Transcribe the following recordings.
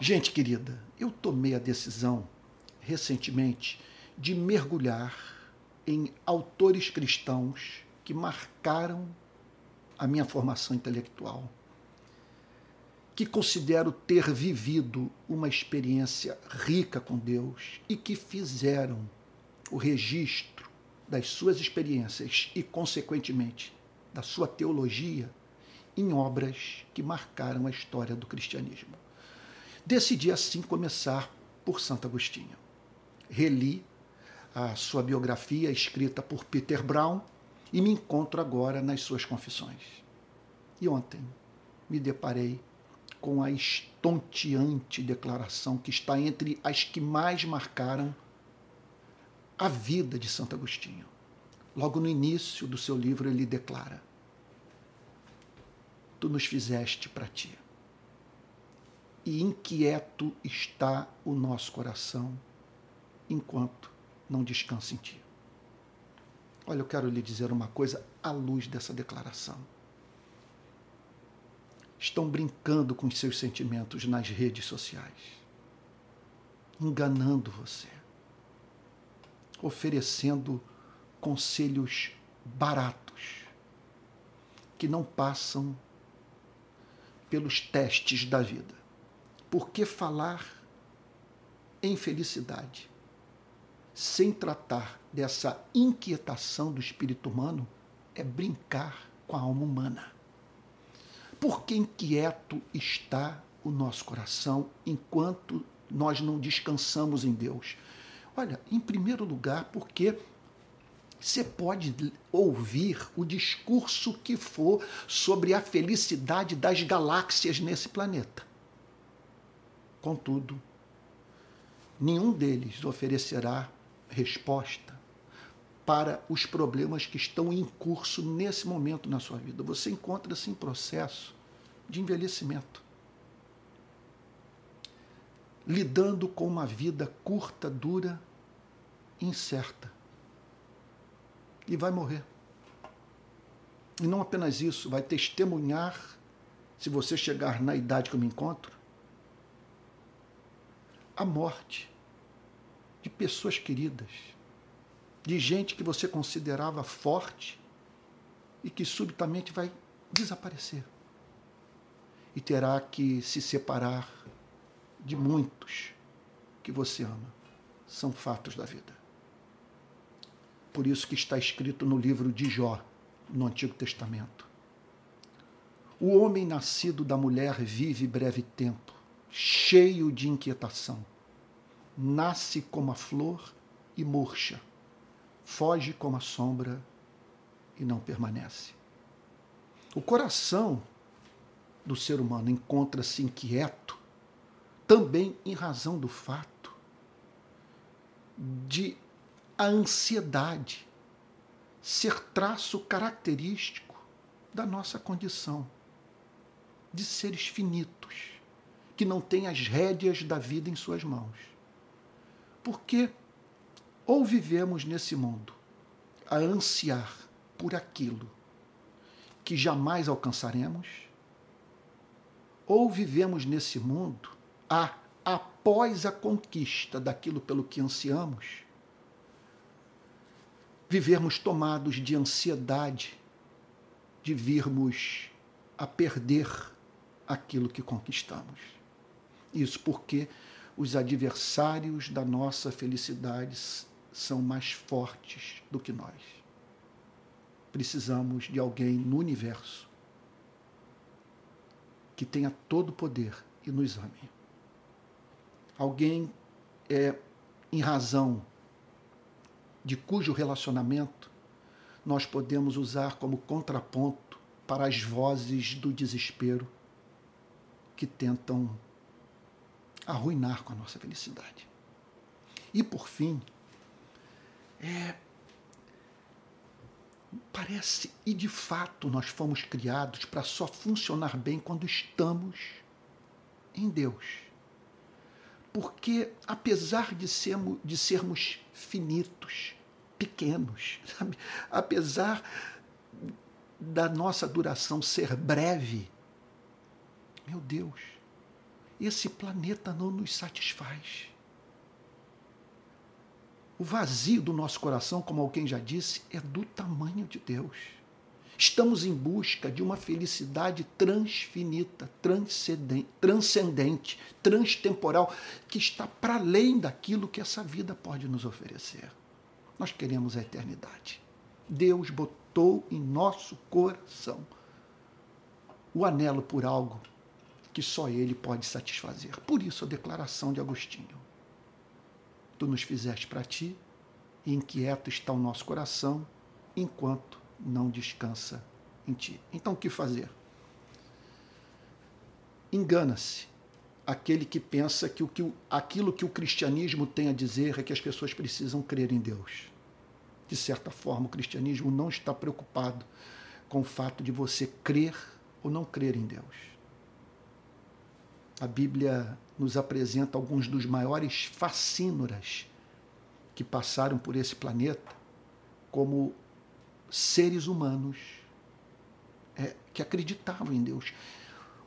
Gente querida, eu tomei a decisão recentemente de mergulhar em autores cristãos que marcaram a minha formação intelectual, que considero ter vivido uma experiência rica com Deus e que fizeram o registro das suas experiências e, consequentemente, da sua teologia em obras que marcaram a história do cristianismo. Decidi assim começar por Santo Agostinho. Reli a sua biografia escrita por Peter Brown e me encontro agora nas suas confissões. E ontem me deparei com a estonteante declaração que está entre as que mais marcaram a vida de Santo Agostinho. Logo no início do seu livro, ele declara: Tu nos fizeste para ti. E inquieto está o nosso coração enquanto não descansa em ti. Olha, eu quero lhe dizer uma coisa à luz dessa declaração. Estão brincando com os seus sentimentos nas redes sociais, enganando você, oferecendo conselhos baratos que não passam pelos testes da vida. Por que falar em felicidade sem tratar dessa inquietação do espírito humano é brincar com a alma humana. Porque inquieto está o nosso coração enquanto nós não descansamos em Deus? Olha, em primeiro lugar, porque você pode ouvir o discurso que for sobre a felicidade das galáxias nesse planeta. Contudo, nenhum deles oferecerá resposta para os problemas que estão em curso nesse momento na sua vida. Você encontra-se em processo de envelhecimento, lidando com uma vida curta, dura, incerta. E vai morrer. E não apenas isso, vai testemunhar, se você chegar na idade que eu me encontro, a morte de pessoas queridas, de gente que você considerava forte e que subitamente vai desaparecer. E terá que se separar de muitos que você ama. São fatos da vida. Por isso que está escrito no livro de Jó, no Antigo Testamento. O homem nascido da mulher vive breve tempo, cheio de inquietação nasce como a flor e murcha, foge como a sombra e não permanece. O coração do ser humano encontra-se inquieto também em razão do fato de a ansiedade ser traço característico da nossa condição de seres finitos, que não têm as rédeas da vida em suas mãos. Porque ou vivemos nesse mundo a ansiar por aquilo que jamais alcançaremos, ou vivemos nesse mundo a, após a conquista daquilo pelo que ansiamos, vivermos tomados de ansiedade de virmos a perder aquilo que conquistamos. Isso porque os adversários da nossa felicidade são mais fortes do que nós. Precisamos de alguém no universo que tenha todo o poder e nos ame. Alguém é, em razão de cujo relacionamento nós podemos usar como contraponto para as vozes do desespero que tentam arruinar com a nossa felicidade. E por fim, é, parece, e de fato nós fomos criados para só funcionar bem quando estamos em Deus. Porque, apesar de sermos, de sermos finitos, pequenos, sabe? apesar da nossa duração ser breve, meu Deus, esse planeta não nos satisfaz. O vazio do nosso coração, como alguém já disse, é do tamanho de Deus. Estamos em busca de uma felicidade transfinita, transcendente, transtemporal, que está para além daquilo que essa vida pode nos oferecer. Nós queremos a eternidade. Deus botou em nosso coração o anelo por algo que só Ele pode satisfazer. Por isso a declaração de Agostinho. Tu nos fizeste para ti, e inquieto está o nosso coração, enquanto não descansa em ti. Então o que fazer? Engana-se aquele que pensa que, o, que aquilo que o cristianismo tem a dizer é que as pessoas precisam crer em Deus. De certa forma, o cristianismo não está preocupado com o fato de você crer ou não crer em Deus. A Bíblia nos apresenta alguns dos maiores fascínoras que passaram por esse planeta como seres humanos é, que acreditavam em Deus.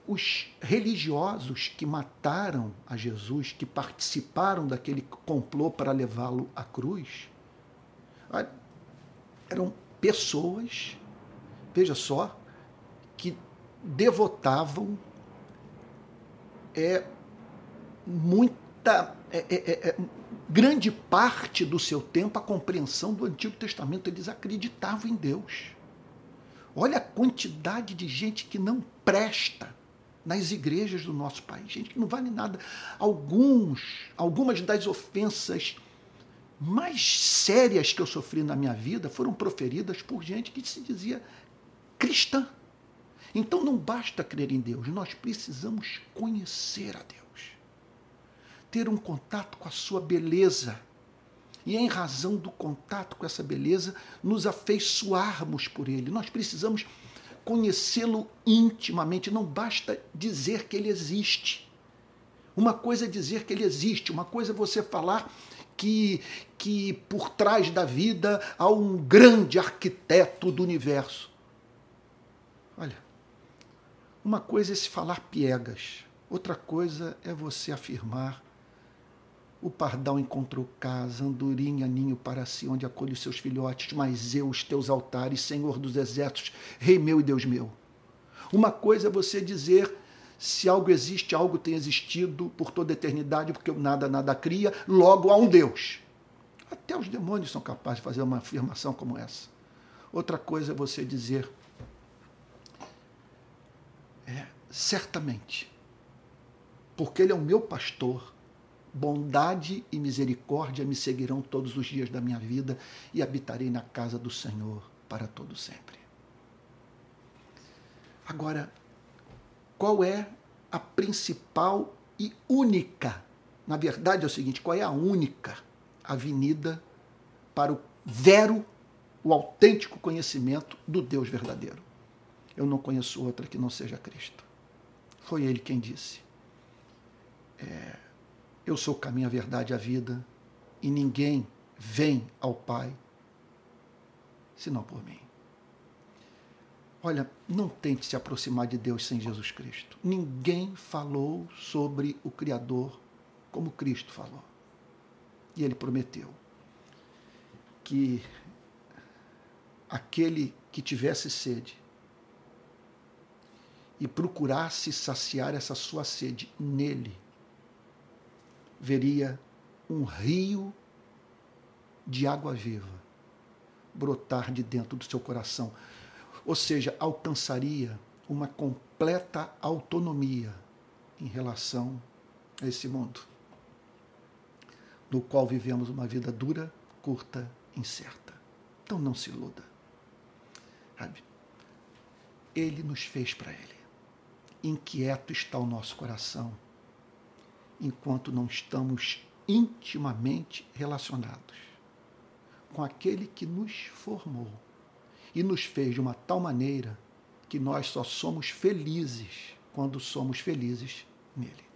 Os religiosos que mataram a Jesus, que participaram daquele complô para levá-lo à cruz, eram pessoas, veja só, que devotavam é, muita é, é, é, é grande parte do seu tempo a compreensão do Antigo Testamento. Eles acreditavam em Deus. Olha a quantidade de gente que não presta nas igrejas do nosso país, gente que não vale nada. Alguns, algumas das ofensas mais sérias que eu sofri na minha vida foram proferidas por gente que se dizia cristã. Então não basta crer em Deus, nós precisamos conhecer a Deus ter um contato com a sua beleza. E em razão do contato com essa beleza, nos afeiçoarmos por ele. Nós precisamos conhecê-lo intimamente, não basta dizer que ele existe. Uma coisa é dizer que ele existe, uma coisa é você falar que, que por trás da vida há um grande arquiteto do universo. Olha, uma coisa é se falar piegas, outra coisa é você afirmar o pardal encontrou casa, andorinha ninho para si, onde acolhe os seus filhotes, mas eu, os teus altares, Senhor dos exércitos, Rei meu e Deus meu. Uma coisa é você dizer se algo existe, algo tem existido por toda a eternidade, porque nada, nada cria, logo há um Deus. Até os demônios são capazes de fazer uma afirmação como essa. Outra coisa é você dizer, é, certamente, porque Ele é o meu pastor, Bondade e misericórdia me seguirão todos os dias da minha vida e habitarei na casa do Senhor para todo sempre. Agora, qual é a principal e única, na verdade é o seguinte, qual é a única avenida para o vero, o autêntico conhecimento do Deus verdadeiro? Eu não conheço outra que não seja Cristo. Foi ele quem disse. É, eu sou o caminho, a verdade e a vida, e ninguém vem ao Pai senão por mim. Olha, não tente se aproximar de Deus sem Jesus Cristo. Ninguém falou sobre o Criador como Cristo falou. E ele prometeu que aquele que tivesse sede e procurasse saciar essa sua sede nele, veria um rio de água viva brotar de dentro do seu coração. Ou seja, alcançaria uma completa autonomia em relação a esse mundo, no qual vivemos uma vida dura, curta, incerta. Então não se iluda. Sabe? Ele nos fez para Ele. Inquieto está o nosso coração enquanto não estamos intimamente relacionados com aquele que nos formou e nos fez de uma tal maneira que nós só somos felizes quando somos felizes nele.